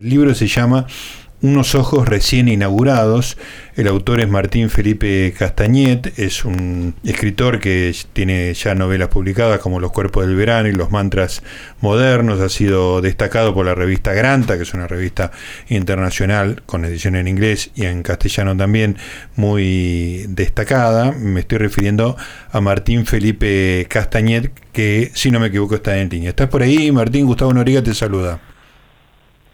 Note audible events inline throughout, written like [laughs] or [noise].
El libro se llama Unos ojos recién inaugurados. El autor es Martín Felipe Castañet, es un escritor que tiene ya novelas publicadas como Los cuerpos del verano y Los mantras modernos. Ha sido destacado por la revista Granta, que es una revista internacional con edición en inglés y en castellano también muy destacada. Me estoy refiriendo a Martín Felipe Castañet, que si no me equivoco está en línea. ¿Estás por ahí? Martín Gustavo Noriga te saluda.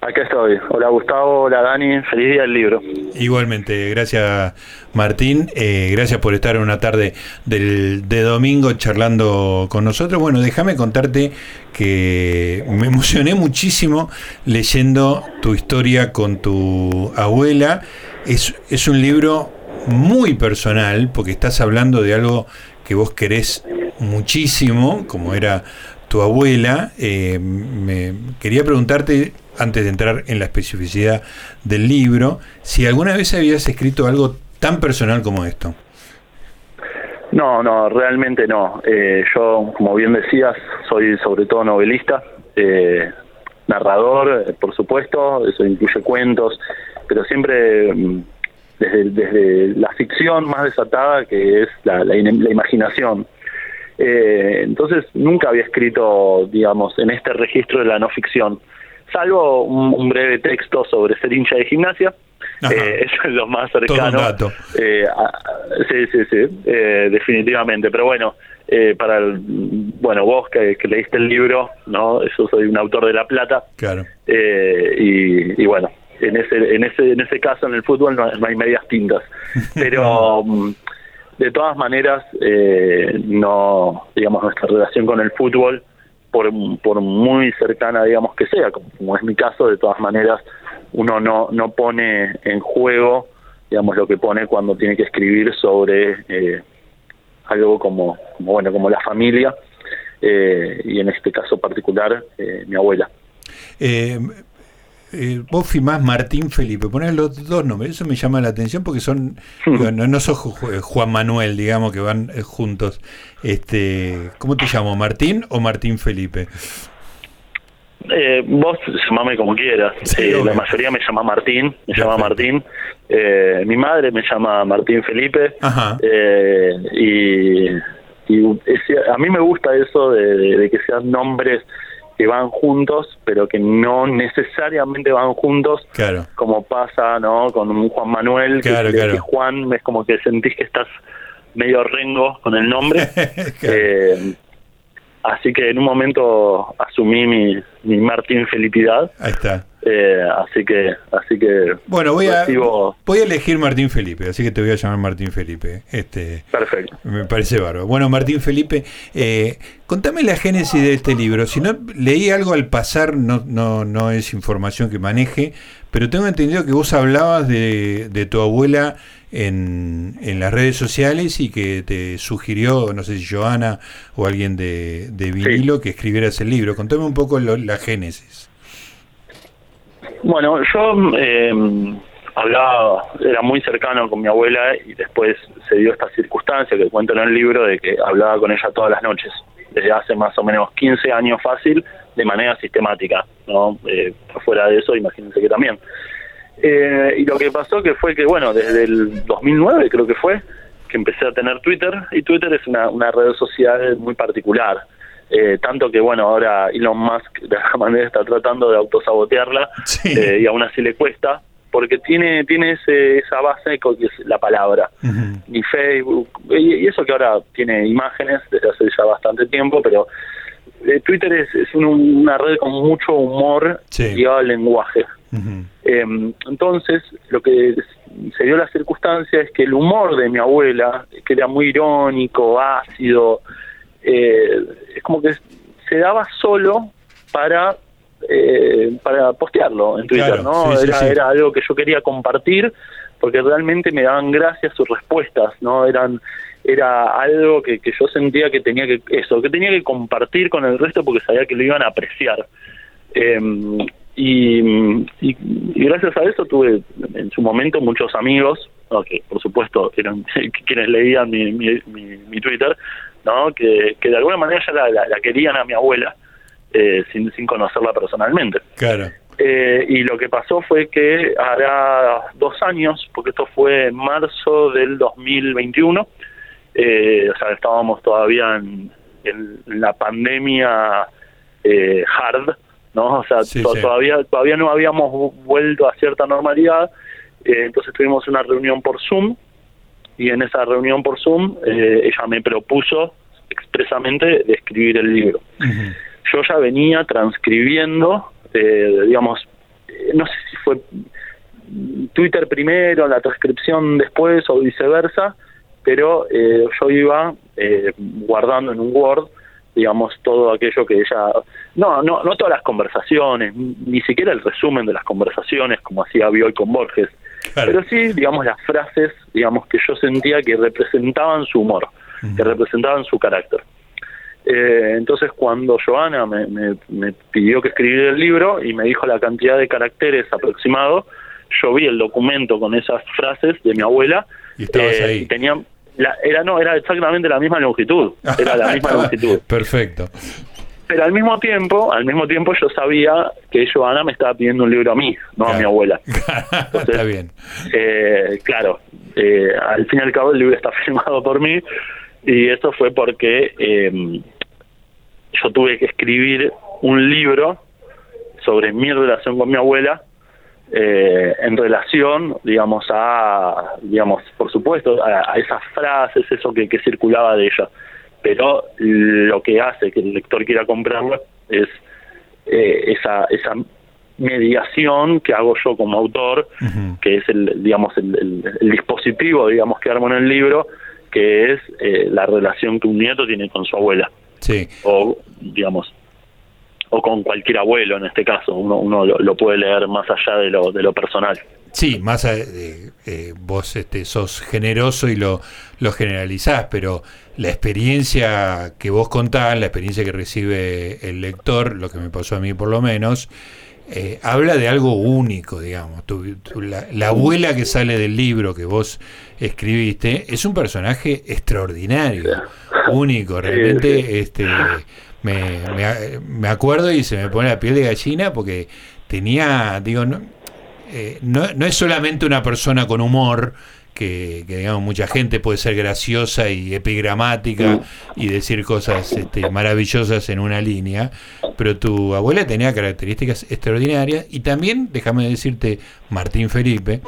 Acá estoy. Hola Gustavo, hola Dani, feliz día del libro. Igualmente, gracias Martín, eh, gracias por estar una tarde del, de domingo charlando con nosotros. Bueno, déjame contarte que me emocioné muchísimo leyendo tu historia con tu abuela. Es, es un libro muy personal porque estás hablando de algo que vos querés muchísimo, como era tu abuela. Eh, me quería preguntarte antes de entrar en la especificidad del libro, si alguna vez habías escrito algo tan personal como esto. No, no, realmente no. Eh, yo, como bien decías, soy sobre todo novelista, eh, narrador, eh, por supuesto, eso incluye cuentos, pero siempre mm, desde, desde la ficción más desatada que es la, la, la imaginación. Eh, entonces nunca había escrito, digamos, en este registro de la no ficción salvo un, breve texto sobre ser hincha de gimnasia. Eh, [laughs] eso es lo más cercano. Eh, sí, sí, sí, eh, definitivamente. Pero bueno, eh, para el, bueno vos que, leíste el libro, no, yo soy un autor de La Plata. Claro. Y, y, bueno, en ese, en ese, en ese caso en el fútbol no, hay medias tintas. [laughs] Pero mm, de todas maneras, no, digamos, nuestra relación con el fútbol por, por muy cercana, digamos, que sea, como, es mi caso, de todas maneras, uno no, no pone en juego, digamos, lo que pone cuando tiene que escribir sobre eh, algo como, bueno, como la familia, eh, y en este caso particular, eh, mi abuela. Eh, eh, vos firmás Martín Felipe, ponés los dos nombres, eso me llama la atención porque son, no, no sos Juan Manuel, digamos, que van eh, juntos. Este, ¿Cómo te llamo, Martín o Martín Felipe? Eh, vos llamame como quieras. Eh, la mayoría me llama Martín, me llama Martín. Eh, mi madre me llama Martín Felipe. Eh, y, y a mí me gusta eso de, de, de que sean nombres que van juntos, pero que no necesariamente van juntos, claro. como pasa no con un Juan Manuel, claro, que, claro. que, Juan es como que sentís que estás medio rengo con el nombre. [laughs] eh, así que en un momento asumí mi, mi Martín Felipidad. Ahí está. Eh, así que, así que. Bueno, voy a, voy a elegir Martín Felipe, así que te voy a llamar Martín Felipe. Este, Perfecto. Me parece bárbaro. Bueno, Martín Felipe, eh, contame la génesis de este libro. Si no leí algo al pasar, no, no, no es información que maneje, pero tengo entendido que vos hablabas de, de tu abuela en, en, las redes sociales y que te sugirió, no sé si Joana o alguien de, de vinilo, sí. que escribieras el libro. Contame un poco lo, la génesis. Bueno, yo eh, hablaba, era muy cercano con mi abuela y después se dio esta circunstancia que cuento en el libro de que hablaba con ella todas las noches, desde hace más o menos 15 años fácil, de manera sistemática, ¿no? Eh, fuera de eso, imagínense que también. Eh, y lo que pasó que fue que, bueno, desde el 2009 creo que fue, que empecé a tener Twitter, y Twitter es una, una red social muy particular. Eh, tanto que bueno ahora Elon Musk [laughs] de alguna manera está tratando de autosabotearla sí. eh, y aún así le cuesta porque tiene tiene ese, esa base que es la palabra uh -huh. ni Facebook y, y, eso que ahora tiene imágenes desde hace ya bastante tiempo pero eh, Twitter es, es un, una red con mucho humor sí. ligado al lenguaje uh -huh. entonces lo que se dio la circunstancia es que el humor de mi abuela que era muy irónico ácido eh, es como que se daba solo para eh, para postearlo en Twitter, claro, ¿no? Sí, era, sí, era algo que yo quería compartir porque realmente me daban gracias sus respuestas, ¿no? Eran era algo que, que yo sentía que tenía que eso, que tenía que compartir con el resto porque sabía que lo iban a apreciar. Eh, y, y, y, gracias a eso tuve en su momento muchos amigos, ¿no? que por supuesto eran [laughs] quienes leían mi, mi, mi, mi Twitter, ¿no? que, que de alguna manera ya la, la, la querían a mi abuela eh, sin, sin conocerla personalmente. Claro. Eh, y lo que pasó fue que hará dos años, porque esto fue en marzo del 2021, eh, o sea, estábamos todavía en, la pandemia eh, hard, ¿no? O sea, todavía todavía no habíamos vuelto a cierta normalidad, eh, entonces tuvimos una reunión por Zoom y en esa reunión por Zoom ella me propuso expresamente de escribir el libro. Yo ya venía transcribiendo este, digamos, no sé si fue Twitter primero, la transcripción después o viceversa, pero eh, yo iba eh, guardando en un Word, digamos, todo aquello que ella... No, no, no todas las conversaciones, ni siquiera el resumen de las conversaciones como hacía hoy con Borges, pero sí, digamos, las frases, digamos, que yo sentía que representaban su humor, que representaban su carácter. Eh, entonces cuando Joana me, me, pidió que escribiera el libro y me dijo la cantidad de caracteres aproximado, yo vi el documento con esas frases de mi abuela y, eh, tenía la, era no era exactamente la misma longitud era la misma [laughs] longitud. perfecto pero al mismo tiempo al mismo tiempo yo sabía que Joana me estaba pidiendo un libro a mí no a mi abuela. [laughs] Está bien. eh, claro al fin y al cabo el libro está [laughs] firmado por mí y eso fue porque eh, yo tuve que escribir un libro sobre mi relación con mi abuela eh, en relación, digamos, a, digamos, por supuesto, a, esas frases, eso que, que, circulaba de ella. Pero lo que hace que el lector quiera comprarlo es eh, esa, esa mediación que hago yo como autor, que es el, digamos, el, el, dispositivo, digamos, que armo en el libro, que es eh, la relación que un nieto tiene con su abuela. Sí. O, digamos, o con cualquier abuelo en este caso, uno, uno lo, puede leer más allá de lo, de lo personal. Sí, más eh, eh, vos este, sos generoso y lo, lo generalizás, pero la experiencia que vos contás, la experiencia que recibe el lector, lo que me pasó a mí por lo menos, eh, habla de algo único, digamos. la, abuela que sale del libro que vos escribiste es un personaje extraordinario, único, realmente. Este, me, me, acuerdo y se me pone la piel de gallina porque tenía, digo, no, eh, no, no es solamente una persona con humor, que, digamos mucha gente puede ser graciosa y epigramática y decir cosas este, maravillosas en una línea, pero tu abuela tenía características extraordinarias y también, déjame decirte, Martín Felipe,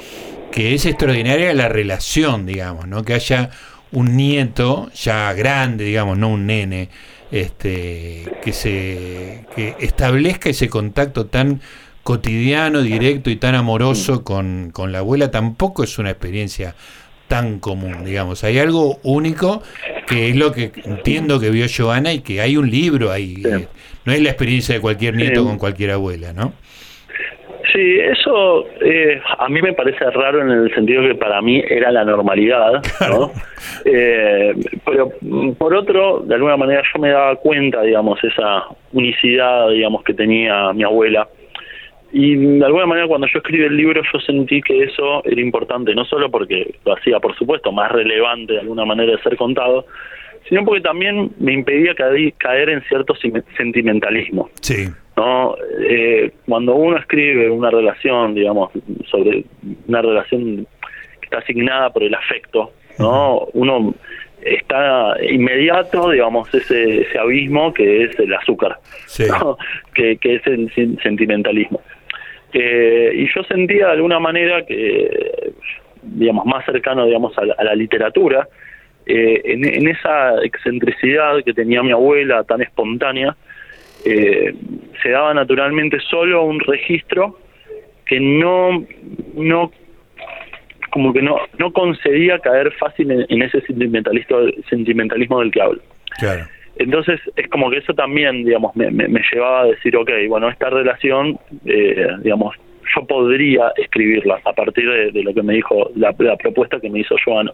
que es extraordinaria la relación, digamos, ¿no? Que haya un nieto ya grande, digamos, no un nene, este, que se que establezca ese contacto tan cotidiano, directo y tan amoroso con, con la abuela tampoco es una experiencia tan común, digamos. Hay algo único que es lo que entiendo que vio Joana y que hay un libro ahí. No es la experiencia de cualquier nieto con cualquier abuela, ¿no? Sí, eso eh, a mí me parece raro en el sentido que para mí era la normalidad, ¿no? [laughs] Eh, pero por otro, de alguna manera yo me daba cuenta, digamos, esa unicidad, digamos, que tenía mi abuela y de alguna manera cuando yo escribí el libro yo sentí que eso era importante, no solo porque lo hacía, por supuesto, más relevante de alguna manera de ser contado, sino porque también me impedía caer en cierto sentimentalismo. Sí. ¿No? Eh, cuando uno escribe una relación, digamos, sobre una relación que está asignada por el afecto, ¿no? Uno está inmediato, digamos, ese, ese abismo que es el azúcar, que, que es el sentimentalismo. Eh, y yo sentía de alguna manera que, digamos, más cercano, digamos, a la, literatura, eh, en, esa excentricidad que tenía mi abuela tan espontánea, eh, se daba naturalmente solo un registro que no, no como que no, no concedía caer fácil en, en ese sentimentalismo del que hablo. Claro. Entonces es como que eso también, digamos, me, me, llevaba a decir, ok, bueno, esta relación, eh, digamos, yo podría escribirla a partir de, lo que me dijo, la, propuesta que me hizo Joano.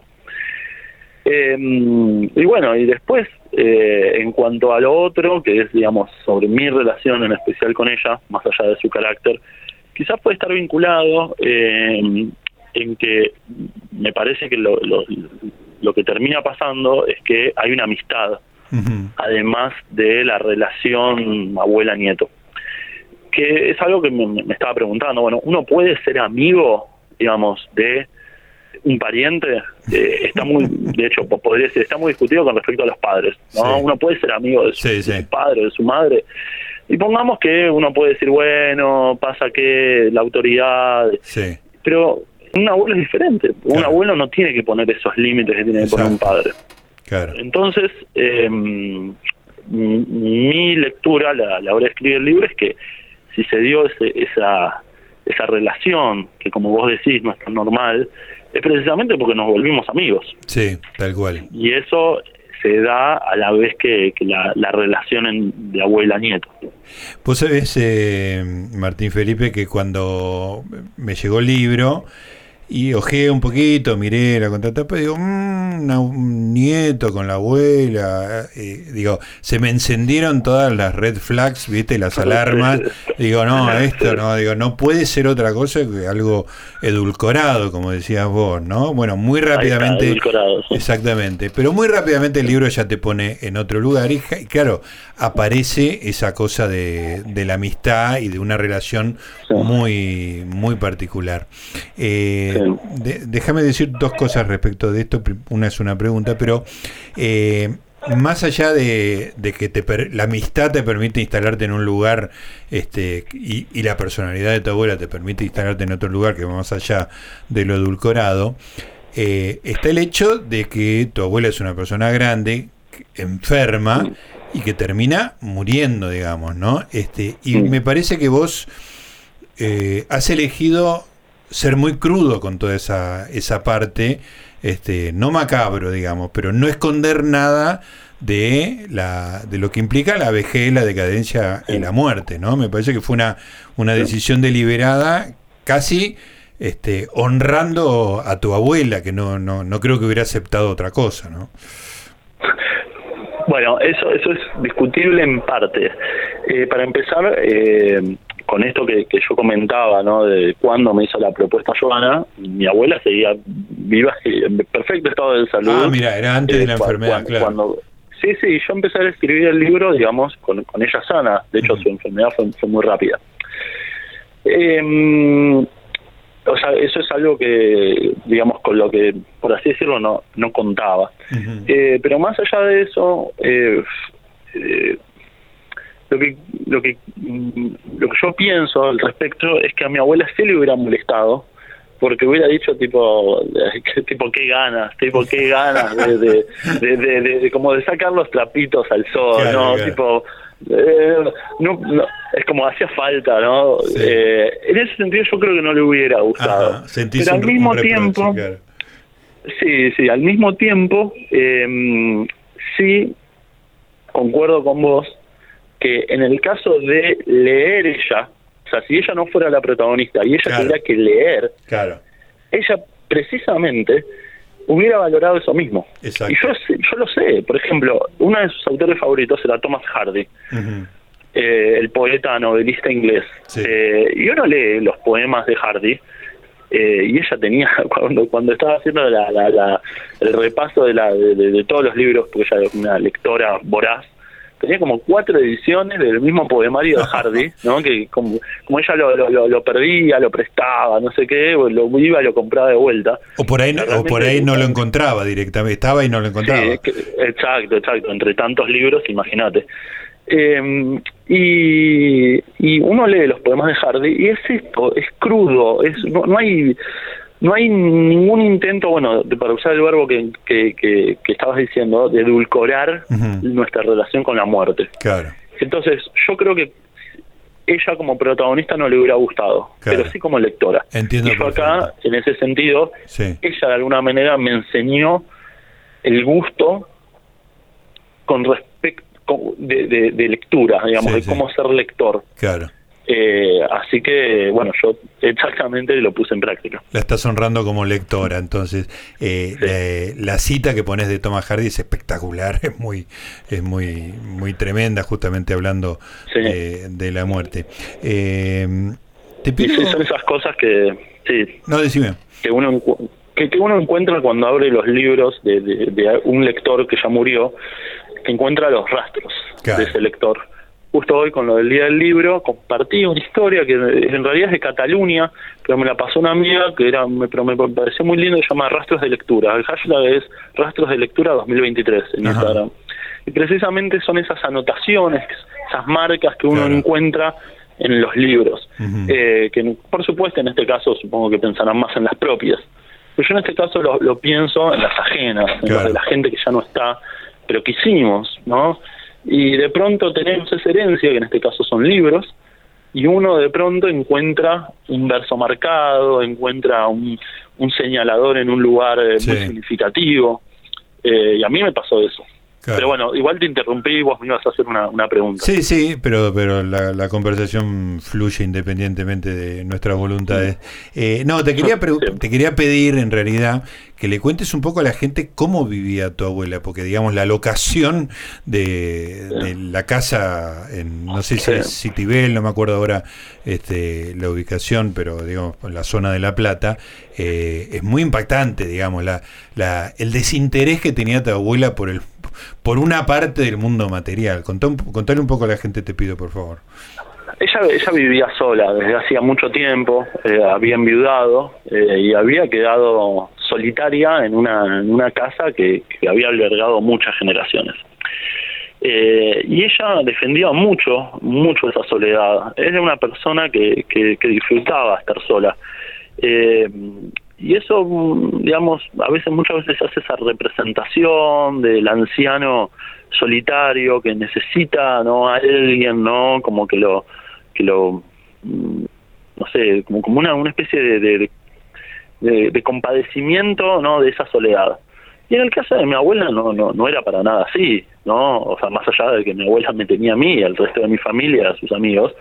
Eh, y bueno, y después, eh, en cuanto a lo otro, que es, digamos, sobre mi relación en especial con ella, más allá de su carácter, quizás puede estar vinculado eh, en que me parece que lo, lo, lo que termina pasando es que hay una amistad además de la relación abuela-nieto. que es algo que me, me estaba preguntando. Bueno, ¿uno puede ser amigo, digamos, de un pariente? Eh, está muy, [laughs] de hecho, podría decir, está muy discutido con respecto a los padres. ¿no? Sí. Uno puede ser amigo de su, Sí, de su padre, de su madre. Y pongamos que uno puede decir, bueno, pasa que la autoridad... Sí, Pero un abuelo es diferente. Un abuelo no tiene que poner esos límites que tiene que poner un padre. claro. Entonces, eh, mi lectura a la, la hora de escribir el libro es que si se dio ese- esa, esa relación, que como vos decís no es tan normal, es precisamente porque nos volvimos amigos. Sí, tal cual. Y eso se da a la vez que, que la, la relación en- de abuela-nieto. Vos sabés, eh, Martín Felipe, que cuando me llegó el libro y ojeé un poquito, miré la contratapa y digo, mmm, un nieto con la abuela. eh, digo, se me encendieron todas las red flags, viste, las [laughs] alarmas. Digo, no, [laughs] esto no, digo, no puede ser otra cosa que algo edulcorado, como decías vos, ¿no? Bueno, muy está, rápidamente. edulcorado. [laughs] Exactamente, pero muy rápidamente el libro ya te pone en otro lugar y, y claro, aparece esa cosa de, de la amistad y de una relación muy, muy particular. Eh, De- déjame decir dos cosas respecto de esto, una es una pregunta, pero eh, más allá de, de que te per- la amistad te permite instalarte en un lugar este, y, y la personalidad de tu abuela te permite instalarte en otro lugar que va más allá de lo edulcorado, eh, está el hecho de que tu abuela es una persona grande, enferma y que termina muriendo, digamos, ¿no? Este, y me parece que vos eh, has elegido ser muy crudo con toda esa, esa parte, este, no macabro, digamos, pero no esconder nada de la de lo que implica la vejez, la decadencia y la muerte, ¿no? Me parece que fue una, una decisión deliberada, casi este, honrando a tu abuela, que no, no, no creo que hubiera aceptado otra cosa, ¿no? Bueno, eso, eso es discutible en parte. Eh, para empezar, eh, con esto que, que yo comentaba, ¿no? De cuando me hizo la propuesta Joana, mi abuela seguía viva en perfecto estado de salud. Ah, mira, era antes de la Eh, enfermedad, claro. cuando- sí, sí, yo empecé a escribir el libro, digamos, con, con ella sana. De hecho, su enfermedad fue, fue muy rápida. Eh, o sea, eso es algo que, digamos, con lo que, por así decirlo, no, no contaba. Eh, pero más allá de eso, eh, eh, lo que lo que mm, lo que yo pienso al respecto es que a mi abuela sí le hubiera molestado porque hubiera dicho tipo [laughs] tipo qué ganas tipo qué ganas de de, de, como de sacar los trapitos al sol Claro, no claro. tipo eh, no, no, es como hacía falta no Sí. Eh, en ese sentido yo creo que no le hubiera gustado Ajá, pero al mismo tiempo claro. Sí, sí, al mismo tiempo, eh, sí concuerdo con vos que en el caso de leer ella, o sea, si ella no fuera la protagonista y ella Claro. tuviera que leer, Claro, ella precisamente hubiera valorado eso mismo. Exacto. Y yo, yo lo sé, por ejemplo, uno de sus autores favoritos era Thomas Hardy, eh, el poeta novelista inglés. Sí. Eh, y uno lee los poemas de Hardy eh, y ella tenía, [laughs] cuando, cuando estaba haciendo la, la- la- el repaso de, la, de, de- de todos los libros, porque ella es una lectora voraz, tenía como cuatro ediciones del mismo poemario de [laughs] Hardy, ¿no? que como, como ella lo, lo, lo- perdía, lo prestaba, no sé qué, lo iba y lo compraba de vuelta. O por ahí, no- o por ahí no lo encontraba directamente, estaba y no lo encontraba. Sí, que- exacto, exacto, entre tantos libros, imagínate. Eh, y, y uno lee los poemas de Hardy y es esto, es crudo, es no, no hay no hay ningún intento, bueno, de- para usar el verbo que, que, que, que estabas diciendo, de edulcorar nuestra relación con la muerte. Claro, Entonces, yo creo que ella como protagonista no le hubiera gustado, Claro. pero sí como lectora. Entiendo y yo acá, en ese sentido, sí. ella de alguna manera me enseñó el gusto con respecto de, de- de lectura, digamos, Sí, de sí. cómo ser lector. Claro. Eh, así que, bueno, yo exactamente lo puse en práctica. La estás honrando como lectora, entonces eh, la, la cita que pones de Thomas Hardy es espectacular, [laughs] es muy, es muy, muy tremenda, justamente hablando Sí. eh, de la muerte. Eh, te pido, son esas cosas que, sí, no decime, que uno que, que uno encuentra cuando abre los libros de, de- de un lector que ya murió, que encuentra los rastros Claro. de ese lector. Justo hoy con lo del Día del Libro, compartí una historia que en realidad es de Cataluña, pero me la pasó una amiga que era me, pero me pareció muy lindo, se llama Rastros de Lectura. El hashtag es Rastros de Lectura 2023 en Instagram. Y precisamente son esas anotaciones, esas marcas que uno encuentra en los libros, eh, que por supuesto en este caso supongo que pensarán más en las propias. Pero yo en este caso lo, pienso en las ajenas, en las de la gente que ya no está, pero que hicimos, ¿no? Y de pronto tenemos esa herencia, que en este caso son libros, y uno de pronto encuentra un verso marcado, encuentra un, un señalador en un lugar eh, muy significativo. Eh, y a mí me pasó eso. Pero bueno, igual te interrumpí y vos me ibas a hacer una, una pregunta. Sí, sí, pero, pero la, la, conversación fluye independientemente de nuestras voluntades. Eh, no, te quería, te quería pedir en realidad que le cuentes un poco a la gente cómo vivía tu abuela, porque digamos la locación de, la casa, en, no sé si es Citibel, no me acuerdo ahora este, la ubicación, pero digamos en la zona de La Plata, eh, es muy impactante, digamos, la, la, el desinterés que tenía tu abuela por el por una parte del mundo material. contale un poco a la gente, te pido, por favor. Ella, ella vivía sola desde hacía mucho tiempo, eh, había enviudado eh, y había quedado solitaria en una, en una casa que, había albergado muchas generaciones. Eh, y ella defendía mucho, mucho esa soledad. Era una persona que, que, disfrutaba estar sola. Eh, y eso, digamos, a veces, muchas veces hace esa representación del anciano solitario que necesita, ¿no? A alguien, ¿no? Como que lo, que lo, mm, no sé, como, como una, una especie de, de, de, compadecimiento, ¿no? De esa soledad. Y en el caso de mi abuela no, no, no era para nada así, ¿no? O sea, más allá de que mi abuela me tenía a mí al resto de mi familia, a sus amigos,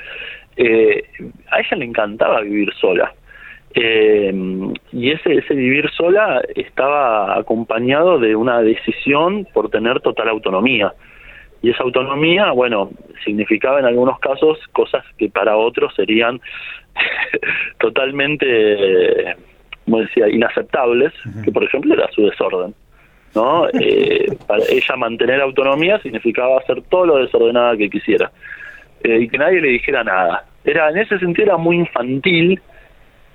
eh, a ella le encantaba vivir sola eh, y ese, ese vivir sola estaba acompañado de una decisión por tener total autonomía. Y esa autonomía, bueno, significaba en algunos casos cosas que para otros serían [laughs] totalmente, como decía, inaceptables, que por ejemplo era su desorden. ¿no? [laughs] Eh, para ella mantener autonomía significaba hacer todo lo desordenada que quisiera eh, y que nadie le dijera nada. Era en ese sentido era muy infantil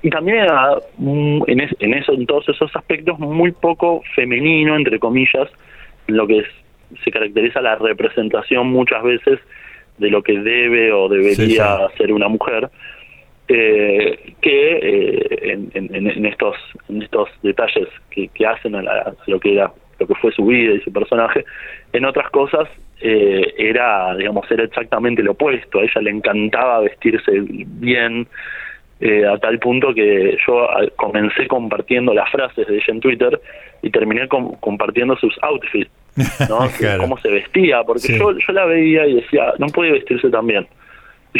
y también era, en, en, eso, en todos esos aspectos, muy poco femenino, entre comillas, en lo que se caracteriza la representación muchas veces de lo que debe o debería ser una mujer, eh, que eh, en, estos en estos detalles que, hacen a, lo que era lo que fue su vida y su personaje, en otras cosas eh, era, digamos, era exactamente lo opuesto. A ella le encantaba vestirse bien, eh, a tal punto que yo comencé compartiendo las frases de ella en Twitter y terminé compartiendo sus outfits, ¿no? [laughs] cómo se vestía, porque yo, yo la veía y decía, no puede vestirse tan bien.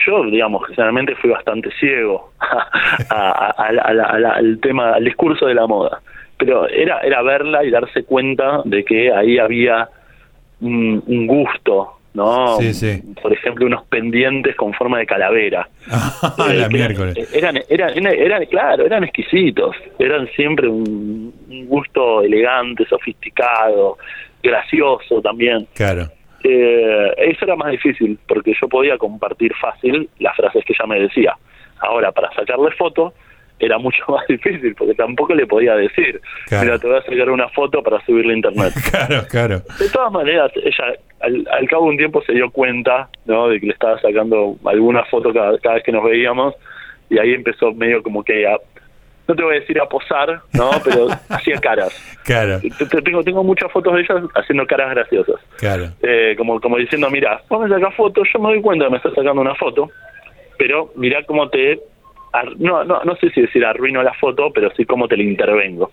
Yo, digamos, generalmente fui bastante ciego [laughs] al tema, al discurso de la moda. Pero era, era verla y darse cuenta de que ahí había un, un gusto ¿no? Por ejemplo, unos pendientes con forma de calavera. [laughs] Ah, eh, miércoles. Eran, eran, eran, claro, eran exquisitos. Eran siempre un, gusto elegante, sofisticado, gracioso también. Claro. Eh, eso era más difícil, porque yo podía compartir fácil las frases que ella me decía. Ahora, para sacarle fotos, era mucho [laughs] más difícil porque tampoco le podía decir, mira, te voy a sacar una foto para subirla a internet. [laughs] claro, claro. De todas maneras, ella al, cabo de un tiempo se dio cuenta, ¿no? De que le estaba sacando alguna foto cada, vez que nos veíamos y ahí empezó medio como que a, no te voy a decir a posar, ¿no? [laughs] Pero hacía caras. Claro. Tengo, tengo muchas fotos de ellas haciendo caras graciosas. Claro. Eh, como, como diciendo, mira, vos me sacas fotos, yo me doy cuenta que me estás sacando una foto, pero mira cómo te no, no, no sé si decir arruino la foto, pero sí cómo te la intervengo.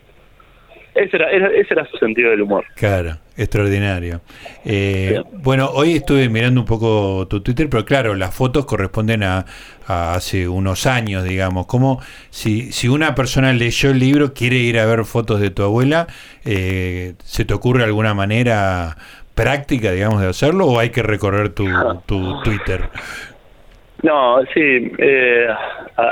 Ese era, ese era su sentido del humor. Claro, extraordinario. Eh, bueno, hoy estuve mirando un poco tu Twitter, pero claro, las fotos corresponden a, hace unos años, digamos. Como si, si una persona leyó el libro, quiere ir a ver fotos de tu abuela, eh, ¿se te ocurre alguna manera práctica, digamos, de hacerlo o hay que recorrer tu, tu Twitter? No, sí, eh,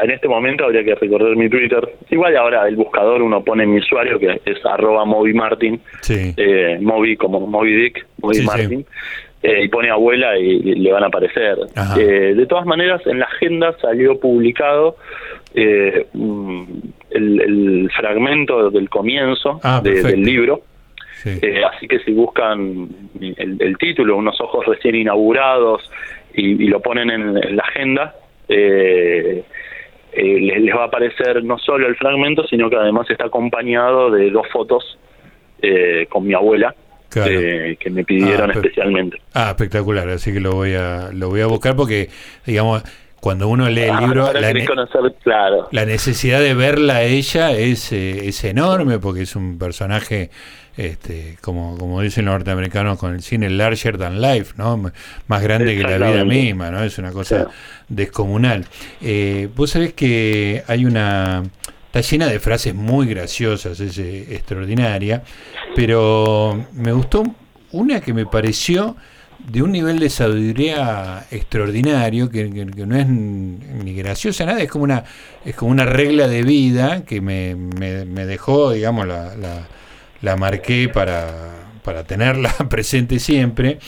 en este momento habría que recordar mi Twitter. Igual ahora el buscador uno pone mi usuario que es arroba Moby Martin, sí. eh, Moby como Moby Dick, Moby Martin. y pone abuela y, le van a aparecer. de todas maneras, en la agenda salió publicado el, fragmento del comienzo ah, del libro. así que si buscan el, título, unos ojos recién inaugurados, y, lo ponen en, la agenda, eh, eh, les, va a aparecer no solo el fragmento, sino que además está acompañado de dos fotos eh, con mi abuela. que me pidieron ah, especialmente. Ah, espectacular, así que lo voy a lo voy a buscar porque digamos cuando uno lee el ah, libro, la, claro. la, necesidad de verla a ella es, es enorme porque es un personaje este, como, como dicen los norteamericanos con el cine, larger than life, ¿no? más grande que la vida misma, ¿no? es una cosa descomunal. Eh, vos sabés que hay una... Está llena de frases muy graciosas, es eh, extraordinaria, pero me gustó una que me pareció de un nivel de sabiduría extraordinario que, no es ni graciosa nada es como una es como una regla de vida que me, me, me dejó digamos la, la marqué para, para tenerla [laughs] presente siempre.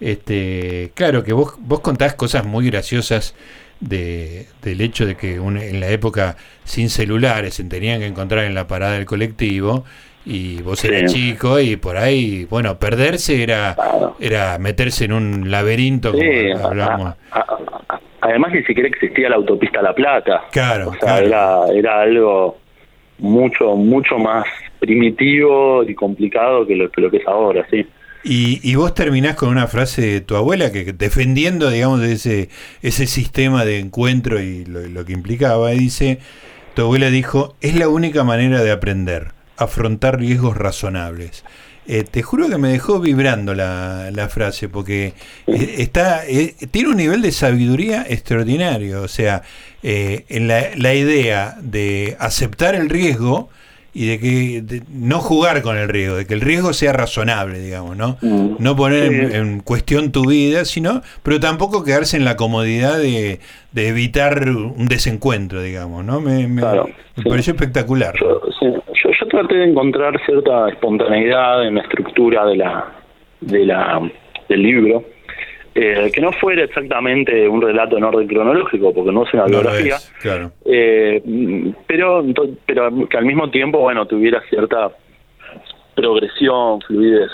Este, claro que vos, vos contás cosas muy graciosas de, del hecho de que en la época sin celulares se tenían que encontrar en la parada del colectivo y vos eras chico y por ahí, bueno, perderse era, era meterse en un laberinto, como hablamos. además ni siquiera existía la autopista La Plata. Claro, Era, era algo mucho, mucho más primitivo y complicado que lo, que, es ahora, sí. Y, y, vos terminás con una frase de tu abuela que defendiendo, digamos, ese, ese sistema de encuentro y lo, que implicaba, dice, tu abuela dijo, es la única manera de aprender, afrontar riesgos razonables. Eh, te juro que me dejó vibrando la, la frase, porque eh, está eh, tiene un nivel de sabiduría extraordinario. O sea, en la, la idea de aceptar el riesgo, y de que no jugar con el riesgo, de que el riesgo sea razonable, digamos, ¿no? Mm. No poner en, cuestión tu vida, sino, pero tampoco quedarse en la comodidad de, de evitar un desencuentro, digamos, ¿no? Me, me, pareció espectacular. Yo, yo, traté de encontrar cierta espontaneidad en la estructura de la, de la del libro eh, que no fuera exactamente un relato en orden cronológico, porque no es una biografía, eh, pero, pero que al mismo tiempo, bueno, tuviera cierta progresión, fluidez.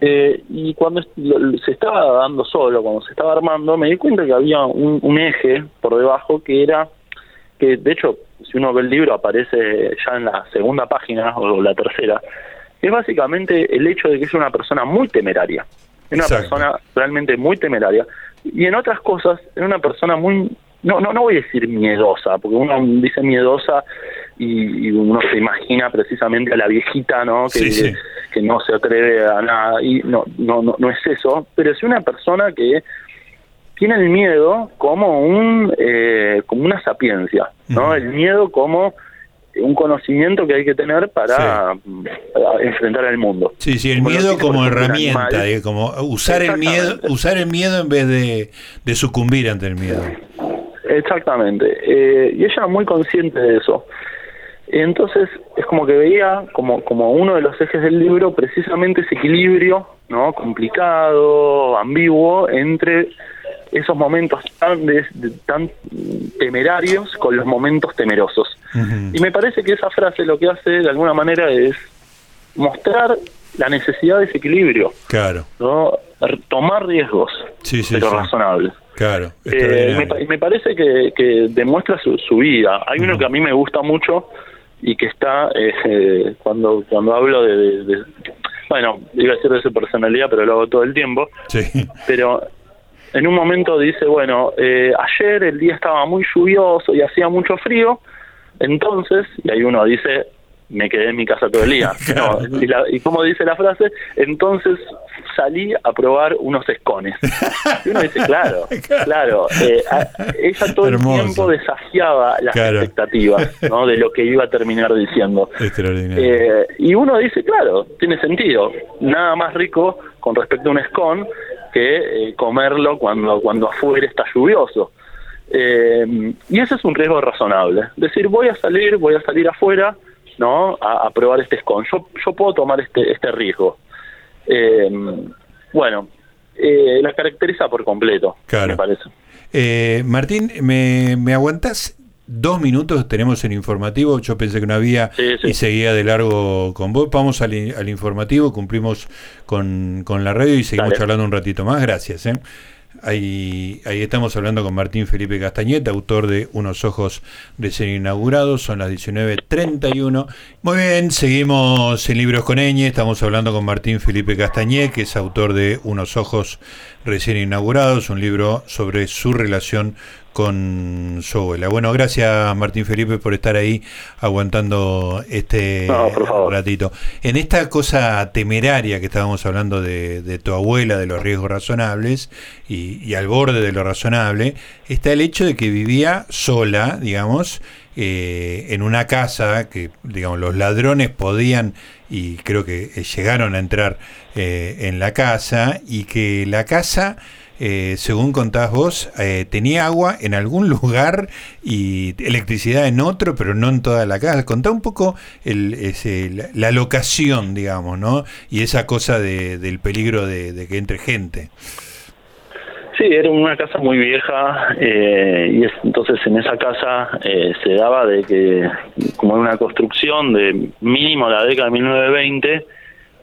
Eh, y cuando se estaba dando solo, cuando se estaba armando, me di cuenta que había un, eje por debajo que era, que de hecho, si uno ve el libro aparece ya en la segunda página o la tercera, es básicamente el hecho de que es una persona muy temeraria. Es una persona realmente muy temeraria. Y en otras cosas, es una persona muy, no, no, no voy a decir miedosa, porque uno dice miedosa y, uno se imagina precisamente a la viejita, ¿no? Que, que no se atreve a nada. Y no, no, no, no es eso, pero es una persona que tiene el miedo como un eh, como una sapiencia, ¿no? El miedo como un conocimiento que hay que tener para, enfrentar al mundo. Sí, sí, el miedo como herramienta, eh, como usar el miedo, usar el miedo en vez de, sucumbir ante el miedo. Exactamente, eh, y ella muy consciente de eso. Entonces es como que veía como, como uno de los ejes del libro precisamente ese equilibrio, ¿no? complicado, ambiguo, entre esos momentos tan, tan temerarios con los momentos temerosos. Y me parece que esa frase lo que hace de alguna manera es mostrar la necesidad de ese equilibrio. Claro. ¿no? Tomar riesgos, pero razonables. Claro. Eh, me, me, parece que, que demuestra su, su, vida. Hay uno que a mí me gusta mucho y que está eh, [laughs] cuando cuando hablo de, bueno iba a decir de su personalidad pero lo hago todo el tiempo sí. pero en un momento dice bueno eh, ayer el día estaba muy lluvioso y hacía mucho frío entonces, y ahí uno dice, me quedé en mi casa todo el día. [laughs] y, como dice la frase, entonces salí a probar unos escones. Y uno dice, claro, [laughs] claro, eh, ella todo el tiempo desafiaba las expectativas ¿no? de lo que iba a terminar diciendo. Eh, y uno dice, claro, tiene sentido, nada más rico con respecto a un escon que eh, comerlo cuando, cuando afuera está lluvioso. Eh, y ese es un riesgo razonable. Decir, voy a salir, voy a salir afuera, ¿no? A, probar este scone. Yo, yo puedo tomar este, este riesgo. Eh, bueno, la caracteriza por completo, me parece. Martín, ¿me, ¿me aguantás dos minutos? Tenemos el informativo, yo pensé que no había y seguía de largo con vos. Vamos al, al informativo, cumplimos con, con, la radio y seguimos charlando un ratito más. Gracias. ¿eh? Ahí, ahí estamos hablando con Martín Felipe Castañeta, autor de Unos Ojos recién inaugurados, son las 19.31. Muy bien, seguimos en Libros con Eñe, estamos hablando con Martín Felipe Castañet, que es autor de Unos Ojos recién inaugurados, un libro sobre su relación con su abuela. Bueno, gracias Martín Felipe por estar ahí aguantando este ratito. En esta cosa temeraria que estábamos hablando de, tu abuela, de los riesgos razonables y, al borde de lo razonable, está el hecho de que vivía sola, digamos, eh, en una casa que, digamos, los ladrones podían y creo que llegaron a entrar eh, en la casa y que la casa eh, según contás vos, eh, tenía agua en algún [laughs] lugar y electricidad en otro, pero no en toda la casa. Contá un poco el, la, locación, digamos, ¿no? Y esa cosa del peligro de, que entre gente. Sí, era una casa muy vieja eh, y entonces en esa casa se daba de que, como una construcción de mínimo la década de 1920,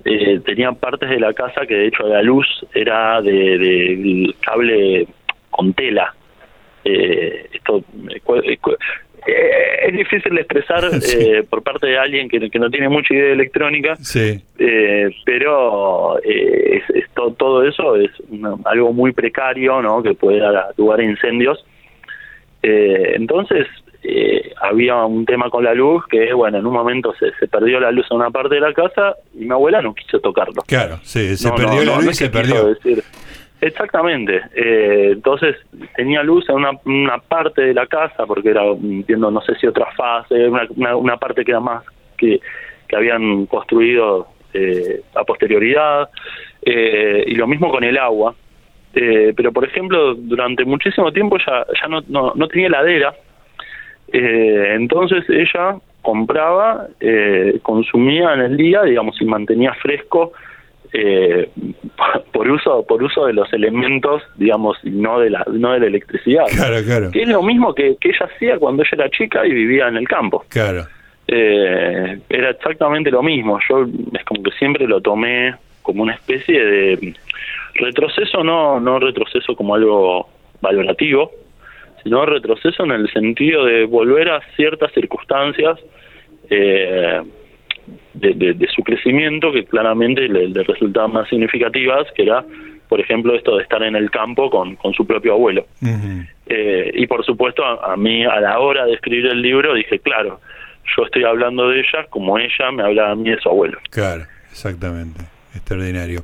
eh, tenían partes de la casa que de hecho la luz era de, cable con tela. Eh, esto eh, eh, es difícil de expresar [laughs] por parte de alguien que, no tiene mucha idea de electrónica, pero es, todo eso es algo muy precario, ¿no? Que puede dar lugar a incendios. entonces eh, había un tema con la luz que, bueno, en un momento se, se, perdió la luz en una parte de la casa y mi abuela no quiso tocarlo. Claro, sí, se perdió la luz y se perdió. Decir, exactamente. Eh, entonces tenía luz en una, una, parte de la casa porque era, entiendo, no sé si otra fase, una, una, parte que era más que, que habían construido eh, a posterioridad. Eh, y lo mismo con el agua. Eh, pero, por ejemplo, durante muchísimo tiempo ya, ya no, no, no tenía heladera eh, entonces ella compraba, eh, consumía en el día, digamos, y mantenía fresco eh, [laughs] por uso por uso de los elementos, digamos, no de la no de la electricidad. Claro, claro. Que es lo mismo que, que ella hacía cuando ella era chica y vivía en el campo. Claro. Eh, era exactamente lo mismo. Yo es como que siempre lo tomé como una especie de retroceso, no no retroceso como algo valorativo, sino retroceso en el sentido de volver a ciertas circunstancias eh, de, su crecimiento que claramente le, resultaban más significativas, que era, por ejemplo, esto de estar en el campo con, con su propio abuelo. Eh, y por supuesto, a, mí, a la hora de escribir el libro, dije, claro, yo estoy hablando de ella como ella me hablaba a mí de su abuelo. Claro, exactamente. Extraordinario.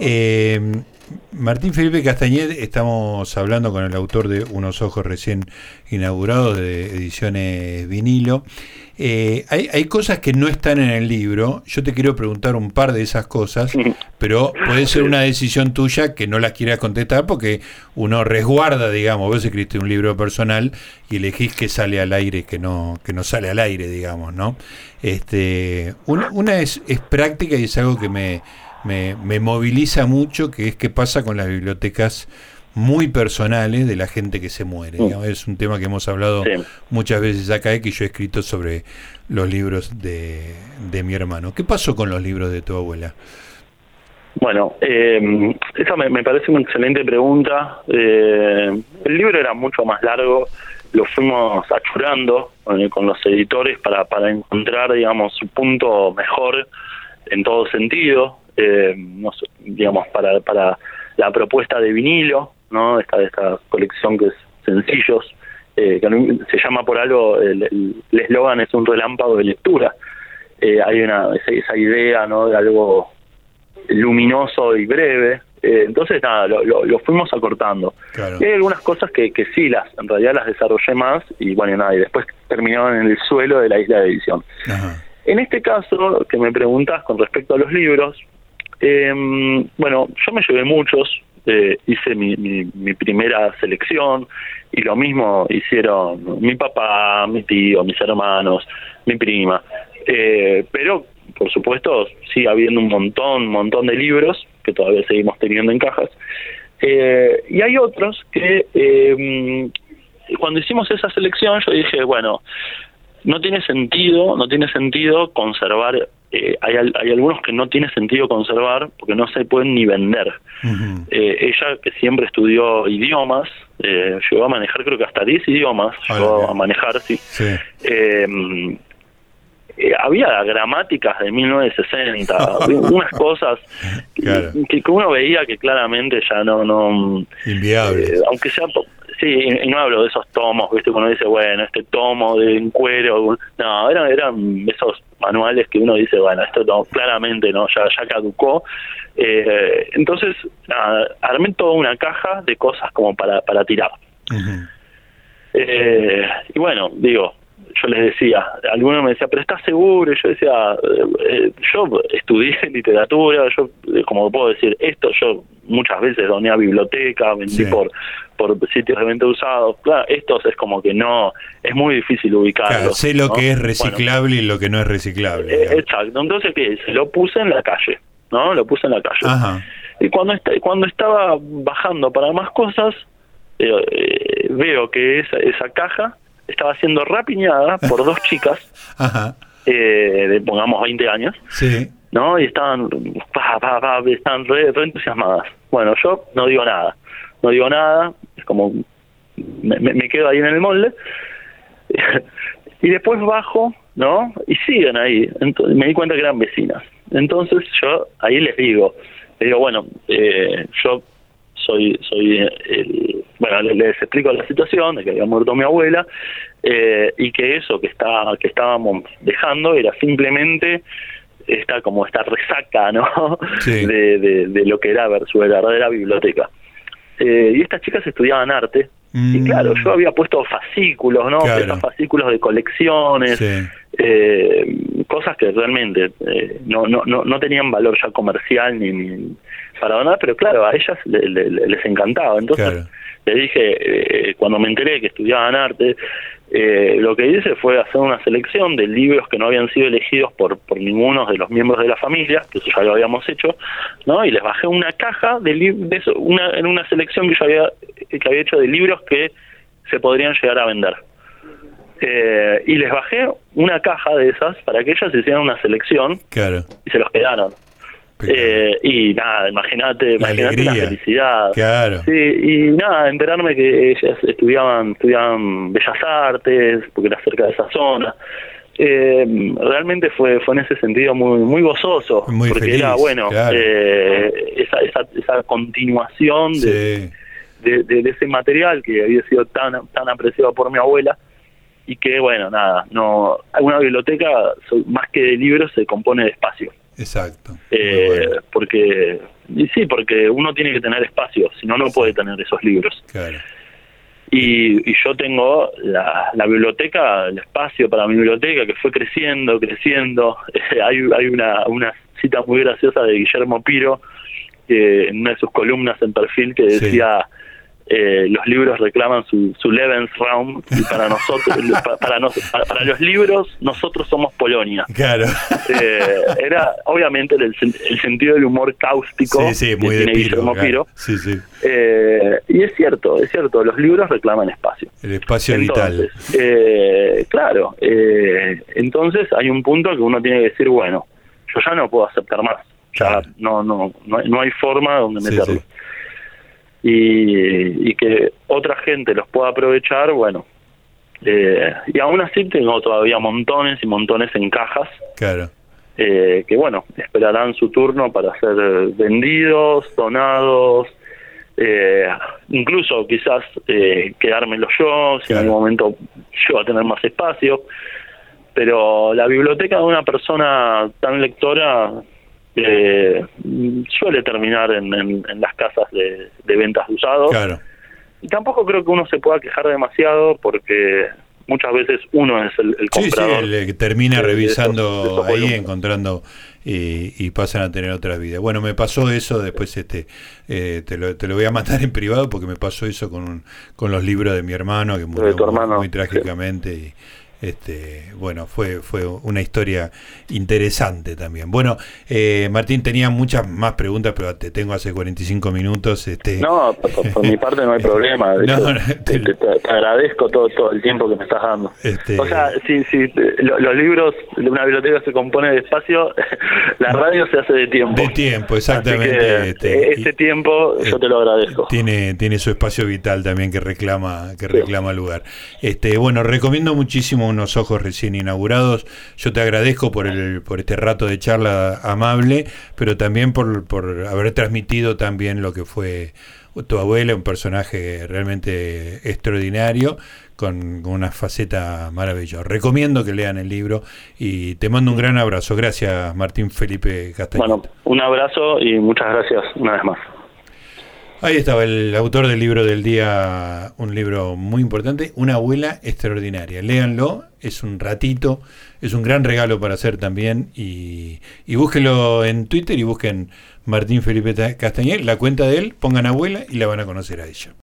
Eh, Martín Felipe Castañed, estamos hablando con el autor de Unos Ojos recién inaugurados de ediciones vinilo. Eh, hay, hay, cosas que no están en el libro. Yo te quiero preguntar un par de esas cosas, pero puede ser una decisión tuya que no las quieras contestar porque uno resguarda, digamos. Vos escribiste un libro personal y elegís que sale al aire, que no, que no sale al aire, digamos, ¿no? Este, una, una es, es práctica y es algo que me me, me moviliza mucho, que es qué pasa con las bibliotecas muy personales de la gente que se muere. Es un tema que hemos hablado muchas veces acá y que yo he escrito sobre los libros de, de mi hermano. ¿Qué pasó con los libros de tu abuela? Bueno, eh, esa me, parece una excelente pregunta. Eh, el libro era mucho más largo, lo fuimos achurando eh, con los editores para, para encontrar, digamos, su punto mejor en todo sentido eh, digamos, para, para la propuesta de vinilo, ¿no? Esta, esta colección que es sencillos, eh, que se llama por algo, el eslogan es un relámpago de lectura. Eh, hay una esa, idea, ¿no? De algo luminoso y breve. Eh, entonces, nada, lo, lo, fuimos acortando. Y hay algunas cosas que, que sí, las en realidad las desarrollé más y bueno, nada, y después terminaron en el suelo de la isla de edición. En este caso, que me preguntas con respecto a los libros, eh, bueno, yo me llevé muchos, eh, hice mi, mi, primera selección y lo mismo hicieron mi papá, mi tío, mis hermanos, mi prima. Eh, pero, por supuesto, sigue habiendo un montón, montón de libros que todavía seguimos teniendo en cajas. Eh, y hay otros que eh, cuando hicimos esa selección yo dije, bueno, no tiene sentido, no tiene sentido conservar, eh, hay, hay algunos que no tiene sentido conservar porque no se pueden ni vender. eh, ella, que siempre estudió idiomas, eh, llegó a manejar creo que hasta 10 idiomas, llegó a manejar, sí. sí. Eh, eh, había gramáticas de 1960, [laughs] unas cosas Claro. que, que uno veía que claramente ya no, no Inviable. aunque sea sí y no hablo de esos tomos viste cuando dice bueno este tomo de en cuero no eran eran esos manuales que uno dice bueno esto no, claramente no ya ya caducó eh, entonces nada, armé toda una caja de cosas como para para tirar. Eh, y bueno, digo, yo les decía, alguno me decía, pero ¿estás seguro? Y yo decía, eh, eh, yo estudié [laughs] literatura, yo, eh, como puedo decir, esto yo muchas veces doné a biblioteca, vendí Sí. por por sitios de venta usados. Claro, estos es como que no, es muy difícil ubicarlos. Claro, sé lo ¿no? que es Bueno, reciclable y lo que no es reciclable. eh, exacto, entonces, ¿qué hice? Lo puse en la calle, ¿no? Lo puse en la calle. Ajá. Y cuando, est- cuando estaba bajando para más cosas, eh, veo que esa, esa caja estaba siendo rapiñada por dos chicas [laughs] Ajá. eh, de, pongamos, 20 años, Sí. ¿no? Y estaban, pa, pa, pa, estaban re, re entusiasmadas. Bueno, yo no digo nada, no digo nada, es como, me, me- me quedo ahí en el molde, [laughs] y después bajo, ¿no? Y siguen ahí, entonces me di cuenta que eran vecinas. Entonces yo ahí les digo, les digo, bueno, eh, yo soy, soy el, bueno, les, les explico la situación de que había muerto mi abuela eh, y que eso que está, que estábamos dejando era simplemente esta como esta resaca, ¿no? [laughs] Sí. De, de, de lo que era ver su verdadera biblioteca. Eh, y estas chicas estudiaban arte y Mm. claro, yo había puesto fascículos, ¿no? Claro. Esos fascículos de colecciones, Sí. eh, cosas que realmente eh, no, no, no, no tenían valor ya comercial ni, ni para donar, pero claro, a ellas le- le- le- les encantaba. Entonces Claro. le dije, eh, cuando me enteré que estudiaban arte, eh, lo que hice fue hacer una selección de libros que no habían sido elegidos por, por ninguno de los miembros de la familia, que eso ya lo habíamos hecho, ¿no? Y les bajé una caja de, de eso, una, en una selección que yo había, que había hecho de libros que se podrían llegar a vender. Eh, y les bajé una caja de esas para que ellas hicieran una selección Claro. y se los quedaron. Eh, y nada, imagínate, La imagínate la, alegría. felicidad. Claro. Sí, y nada, enterarme que ellas estudiaban, estudiaban Bellas Artes, porque era cerca de esa zona. Eh, realmente fue fue en ese sentido muy muy gozoso, Muy porque feliz, era bueno claro. eh, esa, esa, esa continuación de, Sí. de, de- de ese material que había sido tan tan apreciado por mi abuela y que bueno nada no una biblioteca más que de libros se compone de espacio Exacto. Eh, bueno. porque y sí porque uno tiene que tener espacio si no no puede tener esos libros Claro. y, y yo tengo la, la biblioteca el espacio para mi biblioteca que fue creciendo creciendo [laughs] hay hay una una cita muy graciosa de Guillermo Piro eh, en una de sus columnas en perfil que Sí. Eh, los libros reclaman su, su Lebensraum y para [laughs] nosotros pa- para, nos- para, para los libros nosotros somos Polonia Claro. eh, era obviamente el, sen- el sentido del humor cáustico Sí, sí, que muy de tiene Piro. Guillermo. Piro. Sí, sí. Eh, y es cierto, es cierto, los libros reclaman espacio. El espacio vital. Entonces, eh, claro, eh, entonces hay un punto que uno tiene que decir, bueno, yo ya no puedo aceptar más, ya Claro. no, no, no, hay- no hay forma donde meterlo. sí. Y, y que otra gente los pueda aprovechar, bueno. Eh, y aún así tengo todavía montones y montones en cajas Claro. eh, que bueno, esperarán su turno para ser vendidos, donados, eh, incluso quizás eh, quedármelo yo, si en algún momento yo a tener más espacio, pero la biblioteca de una persona tan lectora eh, suele terminar en, en- en las casas de, de ventas de usados. Claro. Y tampoco creo que uno se pueda quejar demasiado porque muchas veces uno es el, el Sí, sí, comprador. el que termina de revisando esos- de esos ahí, encontrando y, y pasan a tener otra vida. Bueno, me pasó eso, después este eh, te, lo, te lo voy a mandar en privado porque me pasó eso con, un- con los libros de mi hermano que murió muy- sí. trágicamente y, Este, bueno, fue, fue una historia interesante también. Bueno, eh, Martín, tenía muchas más preguntas, pero te tengo hace 45 minutos. Este... No, por, mi parte no hay [laughs] problema. te, agradezco todo, todo el tiempo que me estás dando. Este... O sea, si, si los libros de una biblioteca se componen de espacio, [laughs] la radio se hace de tiempo. De tiempo, exactamente. este, ese tiempo yo te lo agradezco. Tiene, tiene su espacio vital también que reclama, que reclama lugar. Este, bueno, recomiendo muchísimo unos ojos recién inaugurados. Yo te agradezco por, el, por este rato de charla amable, pero también por, por haber transmitido también lo que fue tu abuela, un personaje realmente extraordinario, con, una faceta maravillosa. Recomiendo que lean el libro y te mando un gran abrazo. Gracias, Martín Felipe Castañeda. Bueno, un abrazo y muchas gracias una vez más. Ahí estaba el autor del libro del día, un libro muy importante, Una abuela extraordinaria. Léanlo, es un ratito, es un gran regalo para hacer también y, y búsquenlo en Twitter y busquen Martín Felipe Castañer, la cuenta de él, pongan abuela y la van a conocer a ella.